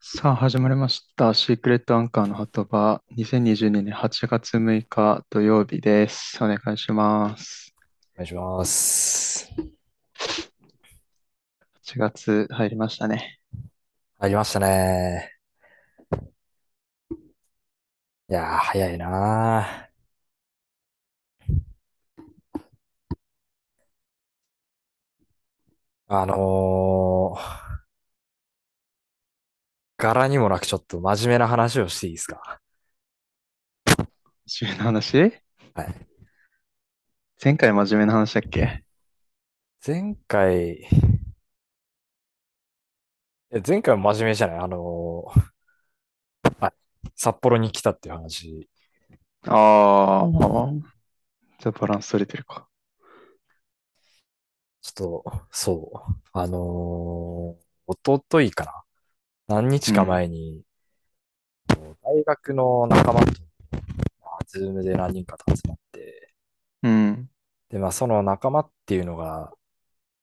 さあ始まりました。シークレットアンカーの鳩場、2022年8月6日土曜日です。お願いします。お願いします。8月入りましたね。入りましたね。いやー、早いなあのー、柄にもなくちょっと真面目な話をしていいですか？真面目な話？はい。前回真面目な話だっけ？前回、え前回も真面目じゃない？あのー、はい。札幌に来たっていう話。ああ、まあ、じゃあバランス取れてるか。ちょっと、そう。あのー、おとといかな？何日かうん、前に、大学の仲間と、まあ、ズームで何人かと集まって、うん、で、まあ、その仲間っていうのが、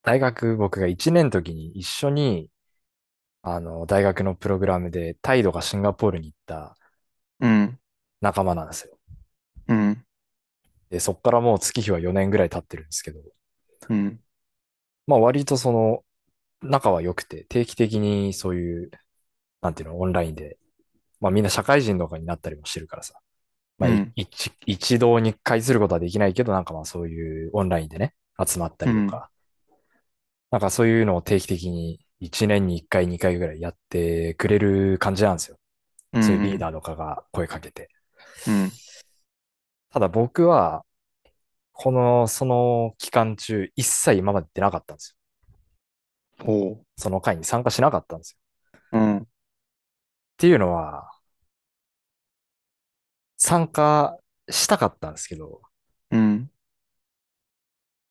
大学、僕が1年の時に一緒に、あの、大学のプログラムで、タイドがシンガポールに行ったうん、仲間なんですよ。うん、で、そっからもう月日は4年ぐらい経ってるんですけど、うん、まあ割とその、仲は良くて、定期的にそういう、なんていうの、オンラインで、まあみんな社会人とかになったりもしてるからさ、まあいうん、一、一堂に会することはできないけど、なんかまあそういうオンラインでね、集まったうん、りとか、なんかそういうのを定期的に1年に1回、2回ぐらいやってくれる感じなんですよ。うん、そういうリーダーとかが声かけて。うん、ただ僕は、この、その期間中、一切今まで出なかったんですほよ。その会に参加しなかったんですよ。う、うん、っていうのは、参加したかったんですけど、うん、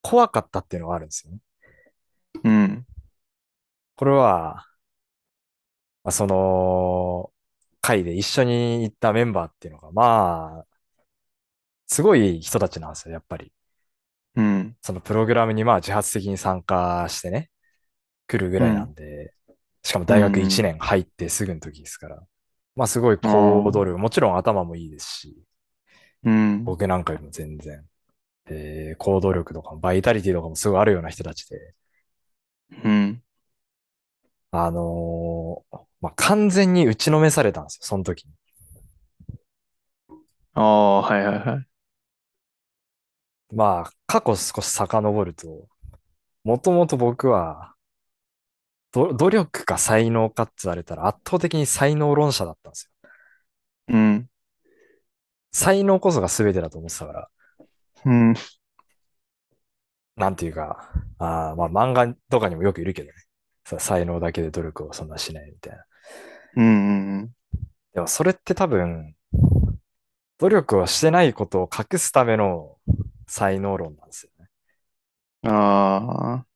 怖かったっていうのがあるんですよね。うん、これは、まあその、会で一緒に行ったメンバーっていうのが、まあ、すごい人たちなんですよ、やっぱり。うん、そのプログラムにまあ自発的に参加してね、来るぐらいなうん、んで、しかもう大学1ん、年入ってすぐの時ですから、まあすごい行動力、もちろん頭もいいですし、うん、僕なんかよりも全然、えー行動力とかバイタリティとかもすごいあるような人たちで、うん、あのーまあ完全に打ちのめされたんですよ、その時に。ああ、はいはいはい。まあ、過去少し遡ると、もともと僕は、ど努力か才能かって言われたら圧倒的に才能論者だったんですよ。うん、才能こそが全てだと思ってたから、うん、なんていうか、あーまあ漫画とかにもよくいるけどね。さ才能だけで努力をそんなしないみたいな。うん、でもそれって多分、努力をしてないことを隠すための才能論なんですよね。ああ、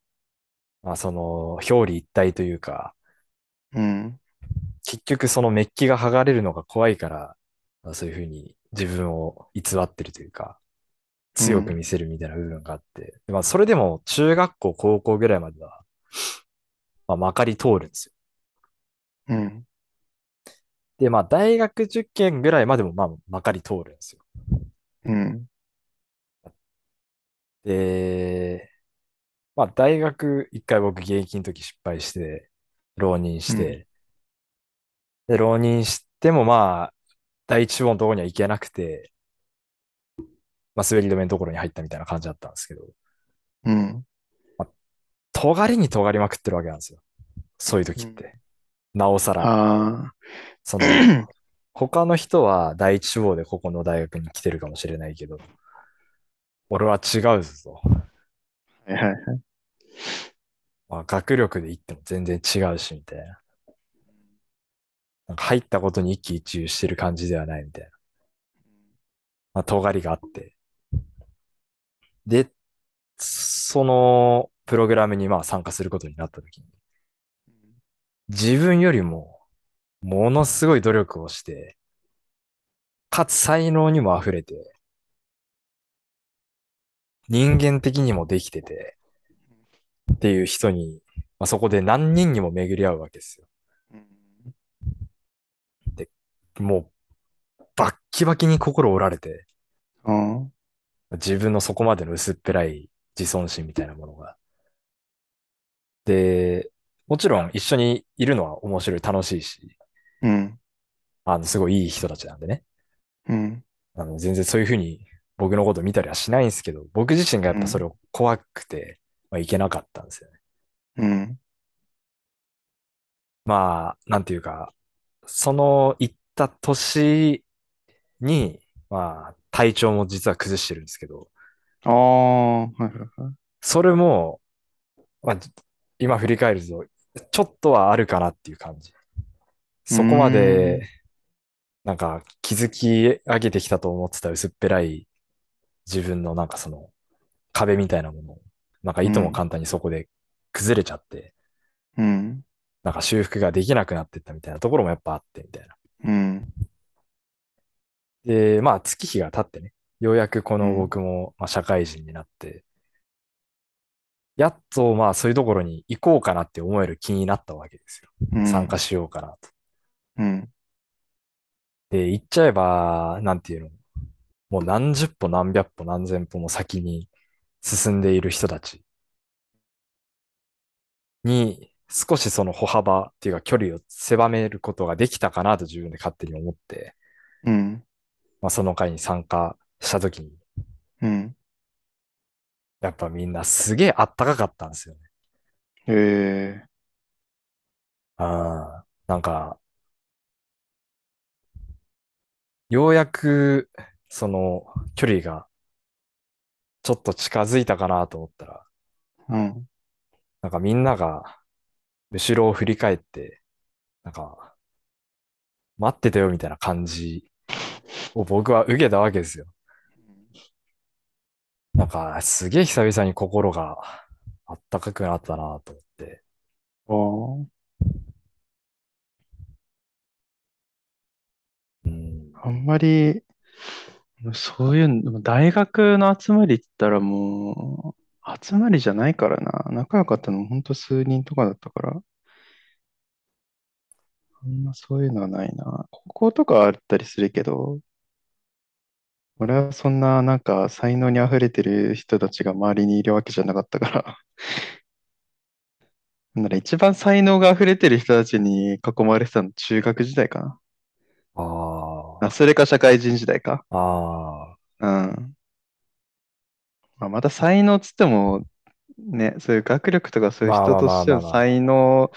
まあその、表裏一体というか、うん、結局そのメッキが剥がれるのが怖いから、まあ、そういうふうに自分を偽ってるというか、強くうん、見せるみたいな部分があって、まあそれでも中学校、高校ぐらいまでは、まあまかり通るんですよ。うん、で、まあ大学受験ぐらいまでもまあまかり通るんですよ。うん、で、まあ大学一回僕現役の時失敗して、浪人しうん、て、で、浪人してもまあ、第一志望のところには行けなくて、まあ滑り止めのところに入ったみたいな感じだったんですけど、うん、まあ、尖りに尖りまくってるわけなんですよ。そういう時って。なおさら、あそあ、の、他の人は第一志望でここの大学に来てるかもしれないけど、俺は違うぞと。はいはいはい。まあ、学力で言っても全然違うし、みたいな。なんか入ったことに一喜一憂してる感じではないみたいな。まあ、尖りがあって。で、そのプログラムにまあ参加することになった時に、自分よりもものすごい努力をして、かつ才能にも溢れて、人間的にもできてて、っていう人に、まあ、そこで何人にも巡り合うわけですよ。もう、バッキバキに心折られて、あ自分のそこまでの薄っぺらい自尊心みたいなものが。で、もちろん一緒にいるのは面白い、楽しいし、うん。あの、すごいいい人たちなんでね。うん。あの、全然そういうふうに僕のこと見たりはしないんですけど、僕自身がやっぱそれを怖くて、まあ、いけなかったんですよね。うん。まあ、なんていうか、その行った年に、まあ、体調も実は崩してるんですけど、ああ、はいはいはい。それも、まあ、今振り返ると、ちょっとはあるかなっていう感じ。そこまで、なんか築き上げてきたと思ってた薄っぺらい自分のなんかその壁みたいなものを、なんかいとも簡単にそこで崩れちゃって、うん。なんか修復ができなくなってったみたいなところもやっぱあってみたいな。うん。で、まあ月日が経ってね、ようやくこのうん僕もまあ社会人になって、やっとまあそういうところに行こうかなって思える気になったわけですよ。うん。参加しようかなと。うん。で、行っちゃえば、なんていうの、もう何十歩何百歩何千歩も先に進んでいる人たちに少しその歩幅っていうか距離を狭めることができたかなと自分で勝手に思って、うん。まあその会に参加した時に、うん。やっぱみんなすげえあったかかったんですよね。ええああ、なんか、ようやくその距離がちょっと近づいたかなと思ったら、うん。なんかみんなが後ろを振り返って、なんか、待ってたよみたいな感じを僕は受けたわけですよ。なんか、すげえ久々に心があったかくなったなと思って。あうん。あ。あんまり、そういうの、大学の集まりって言ったらもう、集まりじゃないからな。仲良かったのもほんと数人とかだったから。あんまそういうのはないな。高校とかあったりするけど、俺はそんななんか才能に溢れてる人たちが周りにいるわけじゃなかったから。なんなら一番才能が溢れてる人たちに囲まれてたの中学時代かな。ああ、それか社会人時代か。あ、あうん。まあ、また才能っつっても、ね、そういう学力とかそういうまあまあ人とまあまあまあしての才能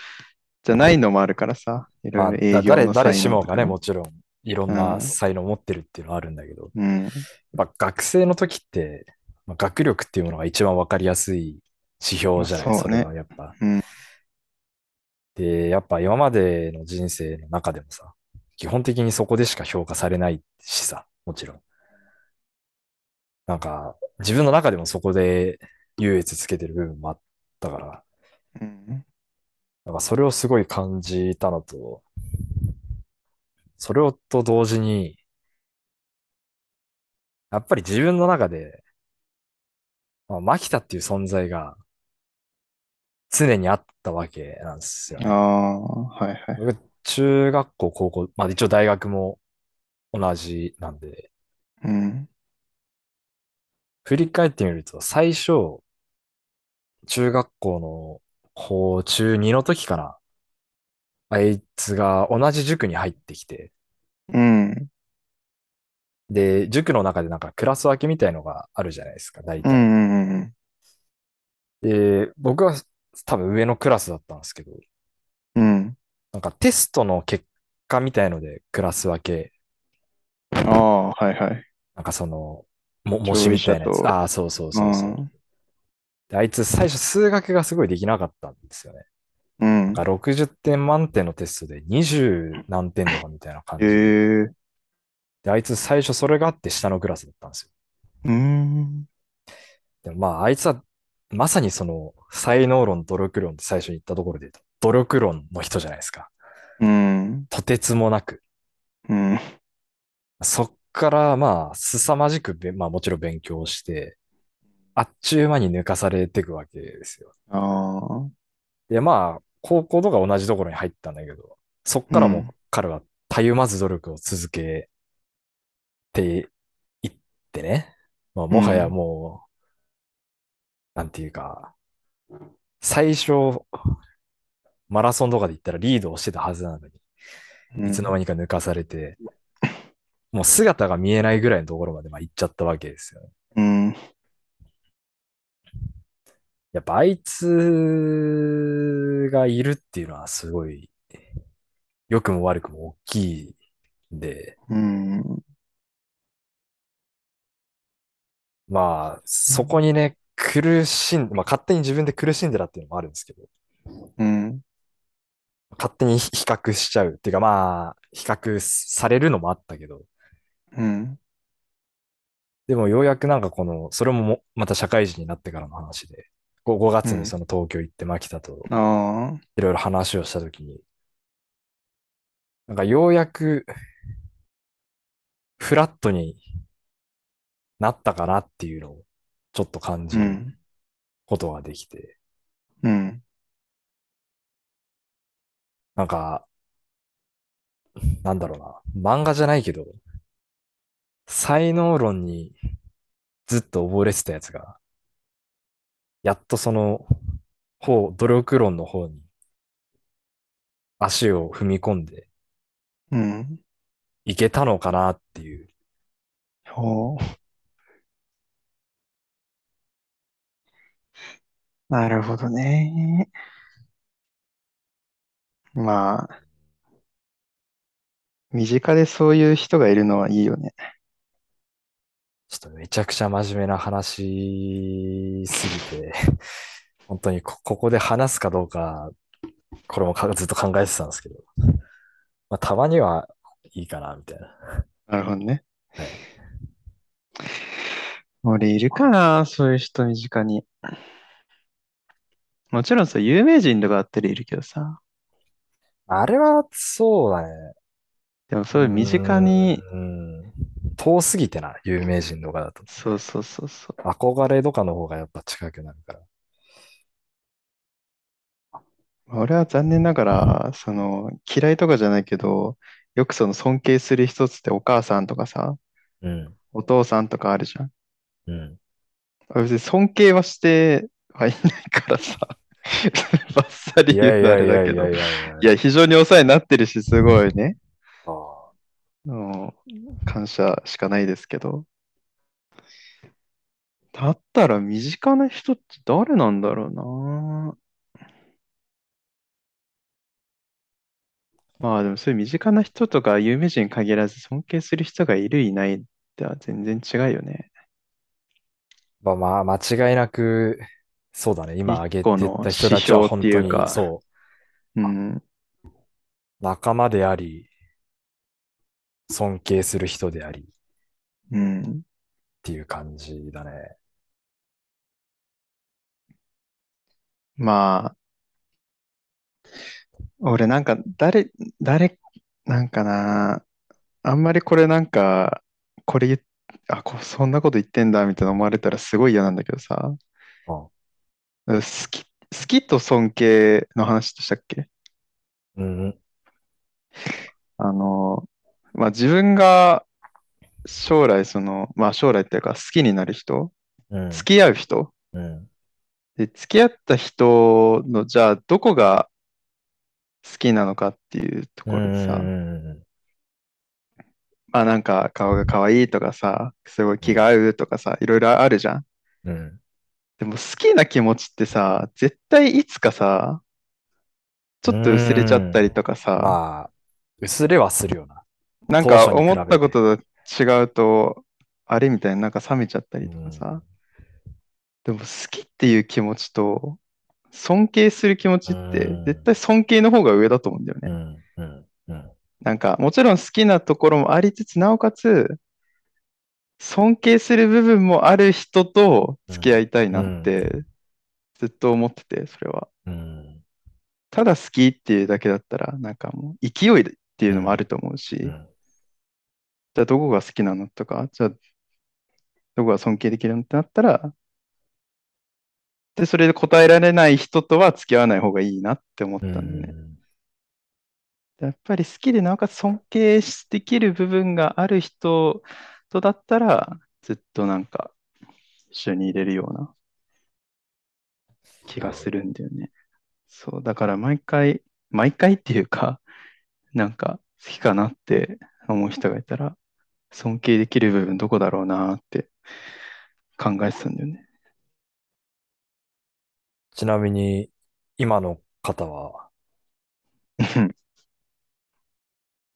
じゃないのもあるからさ。いあ。まあ、ろいろ営だ誰、業の才誰しもがね。もちろん、いろんうなん才能を持ってるっていうのはあるんだけど、うん。やっぱ学生の時って、まあ学力っていうものが一番わかりやすい指標じゃない、まあそねそうれはやっぱ。うん。で、やっぱ今までの人生の中でもさ、基本的にそこでしか評価されないしさ、もちろん。なんか、自分の中でもそこで優越つけてる部分もあったから、うん。なんかそれをすごい感じたのと、それをと同時に、やっぱり自分の中で、まあ、牧田っていう存在が常にあったわけなんですよあね。あ、はいはい。僕、中学校、高校、まあ一応大学も同じなんで、うん。振り返ってみると、最初、中学校の高中2の時かな。あいつが同じ塾に入ってきて、うん。で、塾の中でなんかクラス分けみたいのがあるじゃないですか、大体。うんうんうんで、僕は多分上のクラスだったんですけど。なんかテストの結果みたいのでクラス分け、ああ、はいはい。なんかその、も、模試みたいなやつ。ああ、そうそうそうそう。ん。であいつ最初数学がすごいできなかったんですよね。うんなん。か60点満点のテストで20何点とかみたいな感じえで。えで、あいつ最初それがあって下のクラスだったんですよ。うーん。でもまあ、あいつはまさにその才能論、努力論って最初に言ったところで言うと、努力論の人じゃないですか。うん。とてつもなく。うん。そっからまあ、凄まじくべ、まあもちろん勉強して、あっちゅう間に抜かされていくわけですよ。ああ。で、まあ、高校とか同じところに入ったんだけど、そっからもううん彼はたゆまず努力を続けていってね。まあ、もはやもう、なんていうか、最初、マラソンとかで言ったらリードをしてたはずなのに、うんいつの間にか抜かされて、もう姿が見えないぐらいのところまでまあ行っちゃったわけですよね。うん。やっぱあいつがいるっていうのはすごい、良くも悪くも大きいんで、うん。まあ、そこにね、苦しん、まあ勝手に自分で苦しんでたっていうのもあるんですけど、うん。勝手に比較しちゃうっていうかまあ、比較されるのもあったけど、うん。でもようやくなんかこの、それももまた社会人になってからの話で、5, 5月にその東京行って牧田と。いろいろ話をしたときに、なんかようやくフラットになったかなっていうのをちょっと感じるうん。ことができて、うん。なんか、なんだろうな、漫画じゃないけど、才能論にずっと溺れてたやつが、やっとその方、努力論の方に足を踏み込んでうん。いけたのかなっていう。ほう。なるほどね。まあ、身近でそういう人がいるのはいいよね。ちょっとめちゃくちゃ真面目な話すぎて、本当にこ、ここで話すかどうか、これもかずっと考えてたんですけど、まあ、たまにはいいかな、みたいな。なるほどね。はい俺いるかなそういう人身近に。もちろんさ、有名人とかあったらいるけどさ。あれは、そうだね。でもそういう身近に、うん、遠すぎてな、有名人とかだと。そうそうそうそう。憧れとかの方がやっぱ近くなるから。俺は残念ながら、その、嫌いとかじゃないけど、よくその尊敬する人っつってお母さんとかさ、うん。お父さんとかあるじゃん。うん。別に尊敬はしてはいないからさ、バッサリい言うのあれだけど、やいや非常にお世話になってるし、すごいね、うん感謝しかないですけど。だったら身近な人って誰なんだろうな。まあでもそういう身近な人とか有名人に限らず尊敬する人がいるいないっては全然違うよね。まあまあ、間違いなく、そうだね。今挙げてた人たちは本当に、うかそう、うん。仲間であり、尊敬する人でありっうん。ていう感じだね。まあ、俺なんか誰、誰、なんかな、あんまりこれなんか、これ言っ、あ、こそんなこと言ってんだみたいな思われたらすごい嫌なんだけどさ、あ好き、好きと尊敬の話でしたっけ？うん。あの、まあ自分が将来その、まあ将来っていうか好きになる人、うん。付き合う人、うん。で、付き合った人の、じゃあどこが好きなのかっていうところでさ、うん。まあなんか顔が可愛いとかさ、すごい気が合うとかさ、いろいろあるじゃん。うん。でも好きな気持ちってさ、絶対いつかさ、ちょっと薄れちゃったりとかさ、まあ、薄れはするよな。なんか思ったことと違うと、あれみたいになんか冷めちゃったりとかさ、でも好きっていう気持ちと、尊敬する気持ちってうん。絶対尊敬の方が上だと思うんだよね。なんかもちろん好きなところもありつつ、なおかつ尊敬する部分もある人と付き合いたいなってずっと思ってて、それは。うん。ただ好きっていうだけだったら、なんかもう勢いっていうのもあると思うし、うん。じゃあどこが好きなのとか、じゃあどこが尊敬できるのってなったら、で、それで答えられない人とは付き合わない方がいいなって思ったんだよね。やっぱり好きでなおかつ尊敬できる部分がある人とだったら、ずっとなんか一緒に入れるような気がするんだよね。そう、だから毎回、毎回っていうか、なんか好きかなって思う人がいたら、尊敬できる部分どこだろうなって考えてたんだよね。ちなみに、今の方は？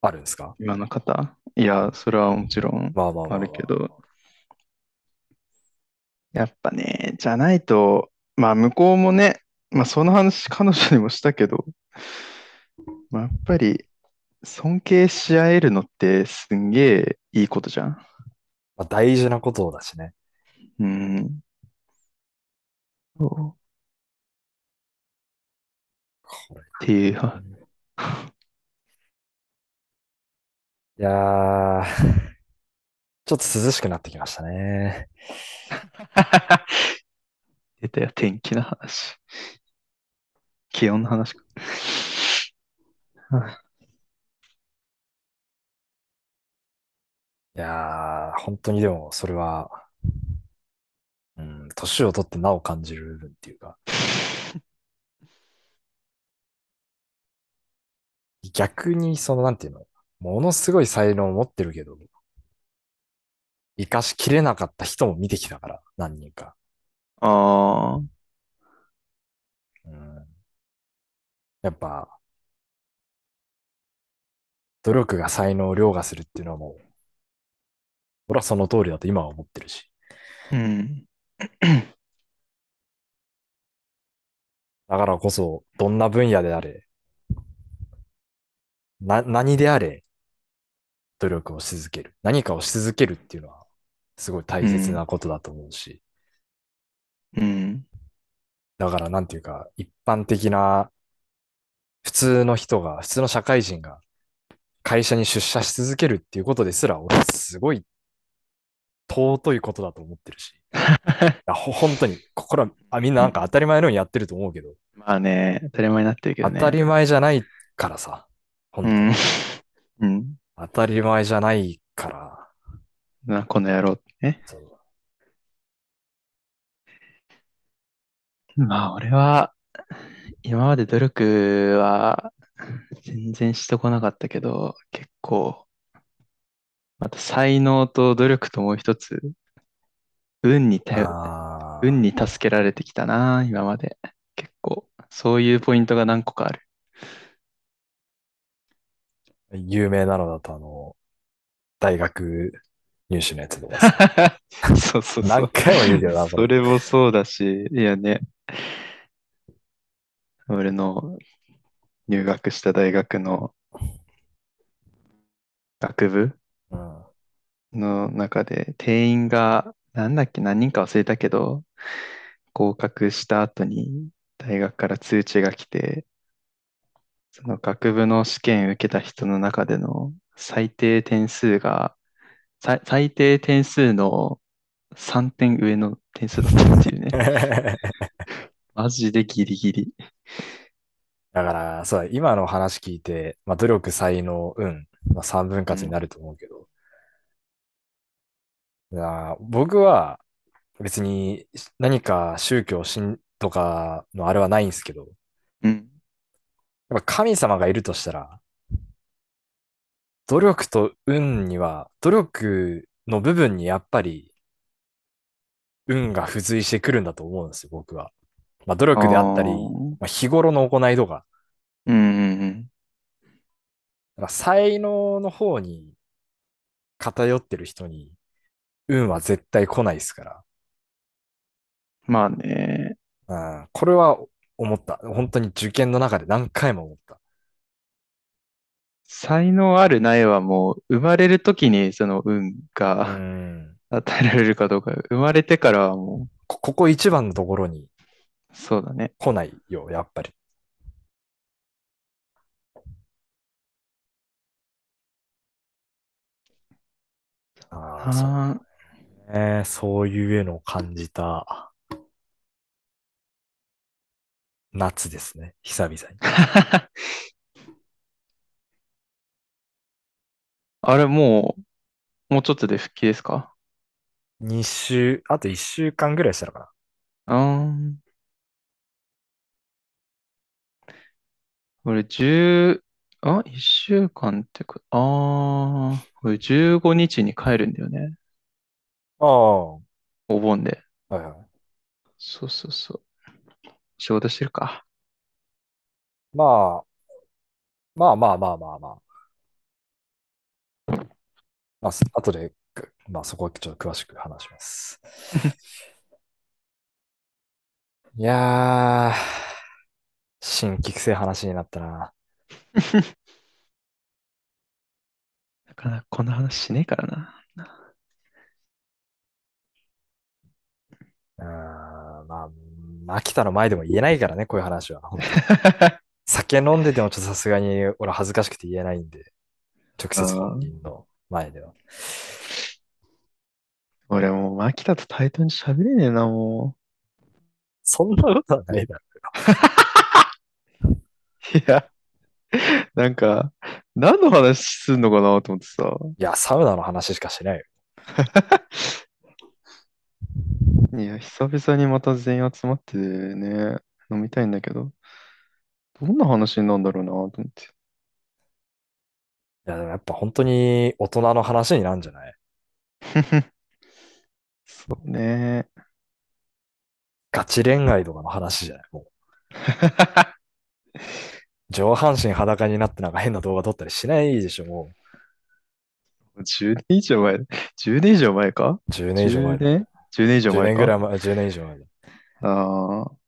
あるんですか？今の方？いや、それはもちろんまあるけど、やっぱね、じゃないと、まあ向こうもね、まあその話彼女にもしたけど、まあ、やっぱり尊敬し合えるのってすんげえいいことじゃん。まあ、大事なことだしね。うん。そう。っていう、はいやー、ちょっと涼しくなってきましたね。出たよ、天気の話。気温の話か。いやー、本当にでも、それは、うん、年を取ってなお感じる部分っていうか、逆に、その、なんていうの、ものすごい才能を持ってるけど、活かしきれなかった人も見てきたから、何人か。ああ、うん、やっぱ、努力が才能を凌駕するっていうのはもう、俺はその通りだと今は思ってるし。うん。だからこそ、どんな分野であれ、な、何であれ、努力をし続ける。何かをし続けるっていうのは、すごい大切なことだと思うし。うん。だからなんていうか、一般的な、普通の人が、普通の社会人が、会社に出社し続けるっていうことですら、俺はすごい、尊いことだと思ってるし。いや、ほ、本当に、ここら、あ、みんななんか当たり前のようにやってると思うけど、まあね、当たり前になってるけどね。当たり前じゃないからさ。本当にうん。うん。当たり前じゃないから、な、この野郎ってね。そうまあ、俺は、今まで努力は全然してこなかったけど、結構、また才能と努力ともう一つ、運に頼、あ運に助けられてきたな、今まで。結構、そういうポイントが何個かある。ー有名なのだと、あの、大学入試のやつとかさ そうそうそう。何回も言うけどな。それもそうだし、いやね、俺の入学した大学の学部うんの中で定員がなんだっけ何人か忘れたけど合格した後に大学から通知が来てその学部の試験受けた人の中での最低点数が最最低点数の3点上の点数だったっていうね。マジでギリギリ。だから、そうだ、今の話聞いて、まあ、努力、才能、運、まあ、三分割になると思うけど、いや僕は別に何か宗教信とかのあれはないんですけど、うんやっぱ神様がいるとしたら、努力と運には、努力の部分にやっぱり、運が付随してくるんだと思うんですよ、僕は。まあ、努力であったり、まあ、日頃の行いとか、うんうんうん。だから才能の方に偏ってる人に、運は絶対来ないですかまあね。ら。うん、これは思った。本当に受験の中で何回も思った。才能あるないはもう生まれる時にその運うがん。与えられるかどうか、生まれてからはもこ、ここ一番のところにうそうだね。来ないよ、やっぱり。ああ、そうあね。そういうのを感じた夏ですね。久々に。ー あれもう、もうちょっとで復帰ですか？2週、あと1週間ぐらいしたのかあーん。俺、10、あ、1週間ってか、あー、俺15日に帰るんだよね。な。ああ、はお盆で。いはい。そうそうそう。仕事してるか。まあ、まあまあまあまあまあ。まあ、す後で、くまあそこはちょっと詳しく話します。いやー、新規性話になったな。なかなかこんな話しねえからな。うーん、まあ、秋田の前でも言えないからね、こういう話は。酒飲んでてもちょっとさすがに俺恥ずかしくて言えないんで、直接本人の前では。俺もう、牧田と対等に喋れねえな、もそんなことはないだろ。う。いや、なんか、何の話すんのかなと思ってさ。いや、サウナの話しかしないよ。いや、久々にまた全員集まってね、飲みたいんだけど、どんな話になるんだろうなと思って。いや、でもやっぱ本当に大人の話になるんじゃない？そうね。ガチ恋愛とかの話じゃない？もう 上半身裸になってなんか変な動画撮ったりしないでしょ、も10年以上前、10年以上前か？う。10年以上前10。年 ?10 年以上10前か年ぐらい前、10年以上前だ。ああ。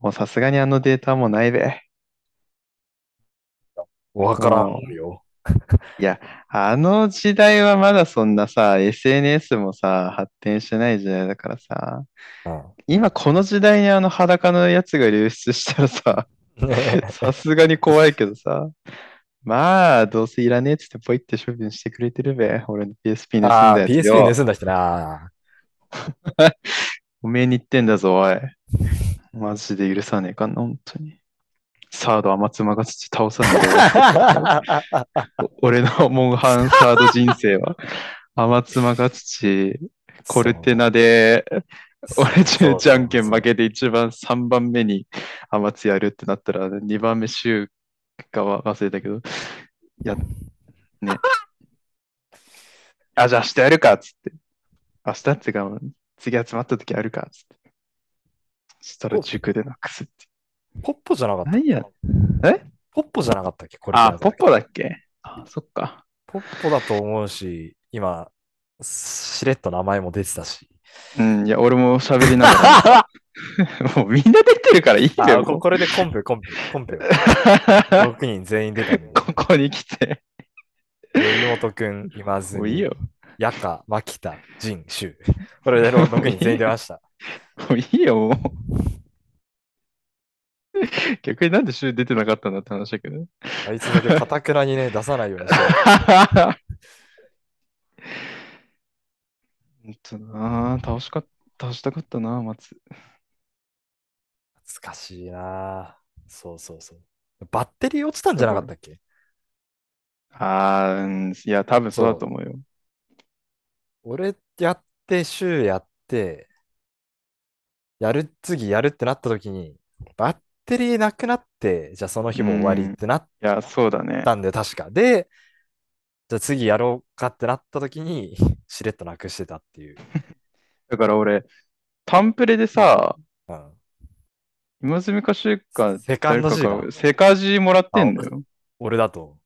もうさすがにあのデータもないべ。わからんよ。いや、あの時代はまだそんなさ、SNS もさ、発展してない時代だからさ、今この時代にあの裸のやつが流出したらさ、さすがに怖いけどさ、まあ、どうせいらねえっつってポイって処分してくれてるべ。俺の PSP 盗んああ、だやつ PSP よ。盗んだ人な。おめえに言ってんだぞ、おい。マジで許さねえかんな、本当に。サード天妻が土倒さないで。俺のモンハンサード人生は、天妻が土、コルテナで、俺中じゃんけん負けて一番3番目に天津やるってなったら、2番目週かは忘れたけど、いや、ね。あ、じゃあ明日やるかっつって。明日っていうか、次集まった時やるかっつって。そしたら塾でなくすって。ポッポじゃなかった何や？え？ポッポじゃなかったっけ？これ。あ、ポッポだっけ？あ、そっか。ポッポだと思うし、今、しれっと名前も出てたし。うん、いや、俺も喋りながら。もうみんな出てるからいいあよ。ここれでコンペ、コンペ、コンペ。6人全員出たね。ここに来て。森本くん、今津もういいよ。ヤカ、マキタ、ジン、シュウ。これで6人全員出ました。もういいよ、もう。逆になんで週出てなかったんだって話だけど。あいつだけかたくなにね、出さないようにして。本当な倒しか、倒したかったな松。懐かしいなそうそうそう。バッテリー落ちたんじゃなかったっけ？あー、うんいや、多分そうだと思うよ。俺やって、シュウやって、やる、次やるってなった時に、バッテリーなくなって、じゃあその日も終わりってなっいや、そうだね。たんで、確か。で、じゃあ次やろうかってなった時に、しれっとなくしてたっていう。だから俺、タンプレでさ、うん。今住か週か、セカンド誰かがセカジもらってんのよ。俺だと。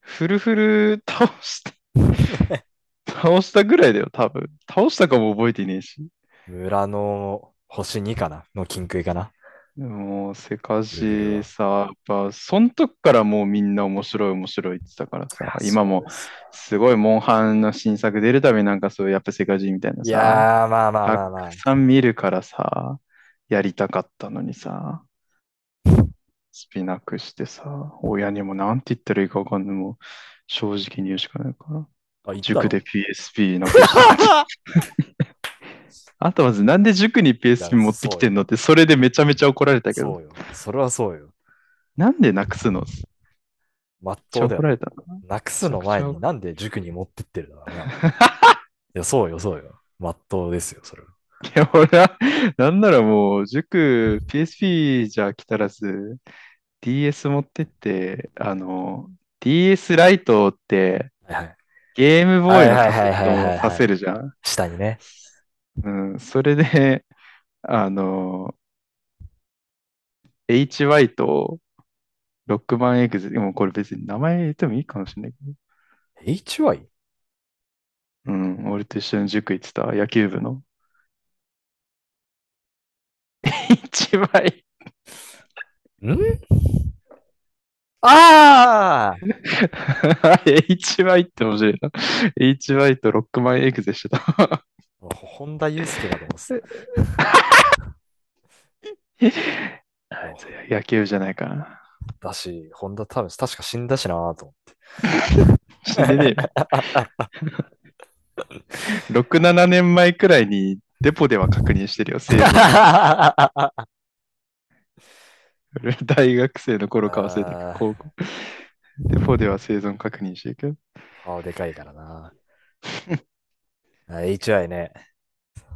フルフル倒して、倒したぐらいだよ、多分。倒したかも覚えてねえし。村の星2かな？の金杭かな？もう、セカジさ、やっぱ、そん時からもうみんな面白い面白いって言ってたからさ、今もすごいモンハンの新作出るたびなんかそうやっぱセカジみたいないさ、やー、まあまあまあまあたく。さん見るからさ、やりたかったのにさ、スピなくしてさ、親にもなんて言ったらいいかわかんない。もう正直に言うしかないから。あ、言ったの？塾で PSP なくした。あとまずなんで塾に PSP 持ってきてんのって、それでめちゃめちゃ怒られたけど。そうよ。それはそうよ。なんでなくすの？まっとうだよ。怒られたの？なくすの前になんで塾に持ってってるんだろうな。いや、そうよ、そうよ。まっとうですよ、それは。いや、俺は、なんならもう、塾、PSP じゃ来たらず、DS 持ってって、あの、DS ライトって、はいはい。ゲームボーイのカセットをさせるじゃん。下にね。うん、それで、あの、HY とロックマンエグゼ、もうこれ別に名前言ってもいいかもしれないけ HY? ど、うん、俺と一緒に塾行ってた野球部の。HY、ん？ああ HY って面白いな。HY とロックマンエグゼしてた。本田祐介だと思って 野球部じゃないかな。た。だし、本田多分確か死んだしなぁと思って。死んでねえよ。6、7年前くらいにデポでは確認してるよ、大学生の頃か忘れたー高校。デポでは生存確認してるけど。顔でかいからな。あ HY ね。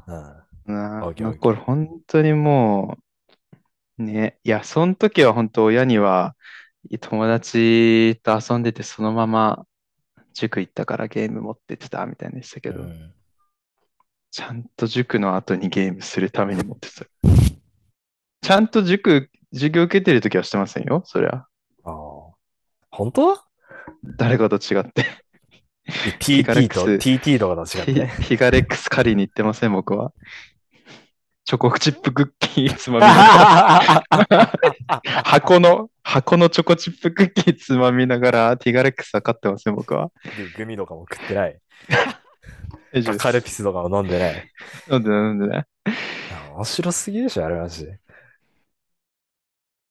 うん。なあ、オッケーオッケーこれ本当にもう、ね、いや、その時は本当親には友達と遊んでてそのまま塾行ったからゲーム持ってってたみたいでしたけど、うんちゃんと塾の後にゲームするために持ってた。ちゃんと塾、授業受けてる時はしてませんよ、そりゃ。ああ。本当？誰かと違って。?TT とヒガレックス TT とかと違ってね。ヒヒガレックス借りに行ってません、僕は。チョコチップクッキーつまみながら、箱の、箱のチョコチップクッキーつまみながら、ティガレックスは買ってません、僕は。グミとかも食ってない。カルピスとかも飲んでない。飲んでない飲んでない。面白すぎるでしょ、あれマジで。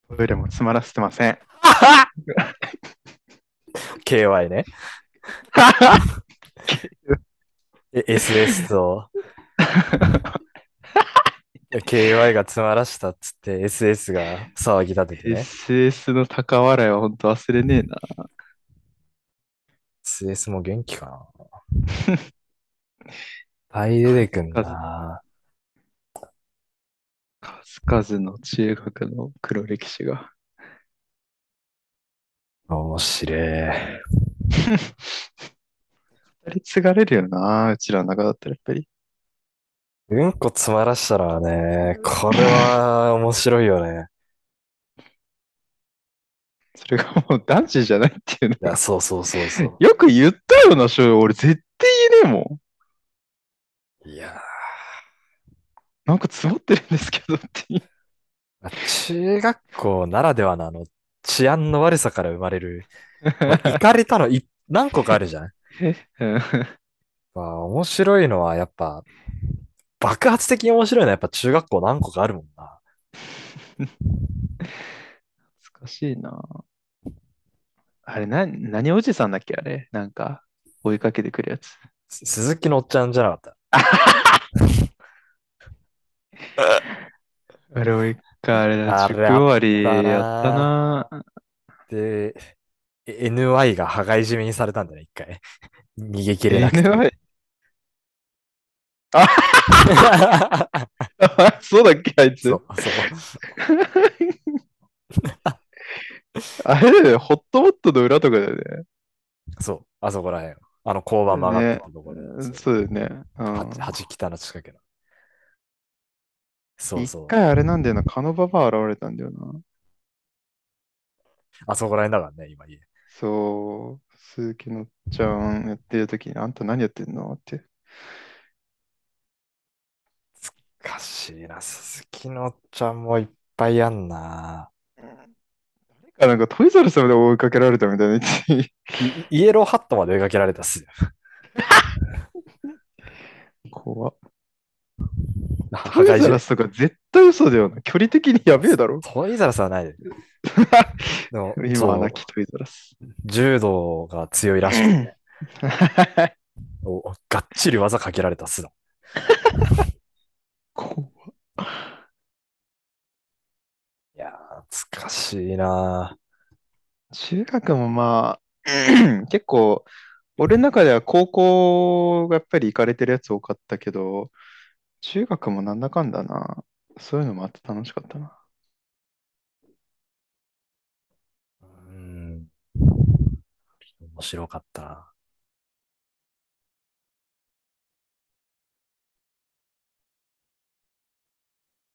トイレも詰まらせてません。KY ね。え SS と KY が詰まらしたっつって SS が騒ぎ立ててね。SS の高笑いは本当忘れねえな。SS も元気かな。い出てくんな。数々の中学の黒歴史が。面白い。語り継がれるよな、うちらの中だったらやっぱり。うんこ詰まらしたらね、これは面白いよね。それがもう男子じゃないっていうのいや、そうそうそうそう。よく言ったよな、しょう俺絶対言えねえもん。いやなんか詰まってるんですけどって 中学校ならではのあの治安の悪さから生まれる、まあ、行かれたのい何個かあるじゃ ん。うんまあ、面白いのはやっぱ、爆発的に面白いのはやっぱ中学校何個かあるもんな。難しいな。あれ、な、何おじさんだっけあれ？なんか、追いかけてくるやつ。す鈴木のおっちゃんじゃなかった？あれ、追いか、あれだ、あれ塾終わりやったな。で、え NY が羽交い締めにされたんだよね、一回。逃げ切れなくて。NY そうだっけあいつ？あれだよね、ホットモットの裏とかだよね。そう、あそこらへん。あの交番曲がってたところで。そうだよね。うんははじきたの近くの。そうそう。一回あれなんだよな、カノババア現れたんだよな。あそこらへんだからね、今家。そう、鈴木のっちゃんやってる時に、あんた何やってんの？って。おかしいな、鈴木のちゃんもいっぱいやんな。あ、なんかトイザらスまで追いかけられたみたいなイエローハットまで追いかけられたっすよ。怖っ。羽交い締めらスとか絶対嘘だよな。距離的にやべえだろ。トイザらスはないで。でも、今はなきトイザらス。柔道が強いらしくて、おがっちり技かけられたっすの。怖っいやー、懐かしいな中学もまあ、結構、俺の中では高校がやっぱり行かれてるやつ多かったけど、中学もなんだかんだな。そういうのもあって楽しかったな。ー。うん。面白かったな。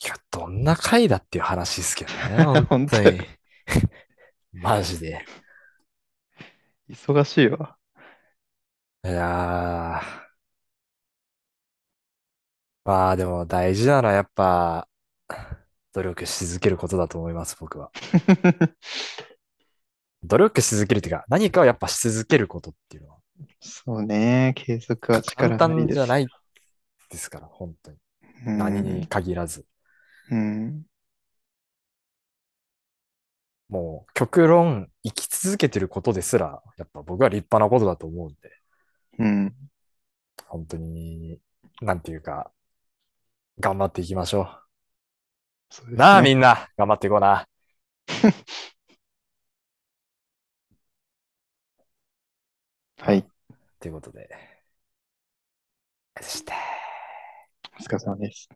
いや、どんな回だっていう話ですけどね。本当に。マジで。忙しいわ。いやー。まあでも大事なのはやっぱ、努力し続けることだと思います、僕は。努力し続けるっていうか、何かをやっぱし続けることっていうのは、そうね。継続は力簡なりです。単じゃないですから、本当に。うん何に限らず。うん。もう極論生き続けてることですら、やっぱ僕は立派なことだと思うんで、うん。本当に、なんていうか、頑張っていきましょう。そうですなあ、ねみんな、頑張っていこうな。はい。ということで、でした。お疲れ様です。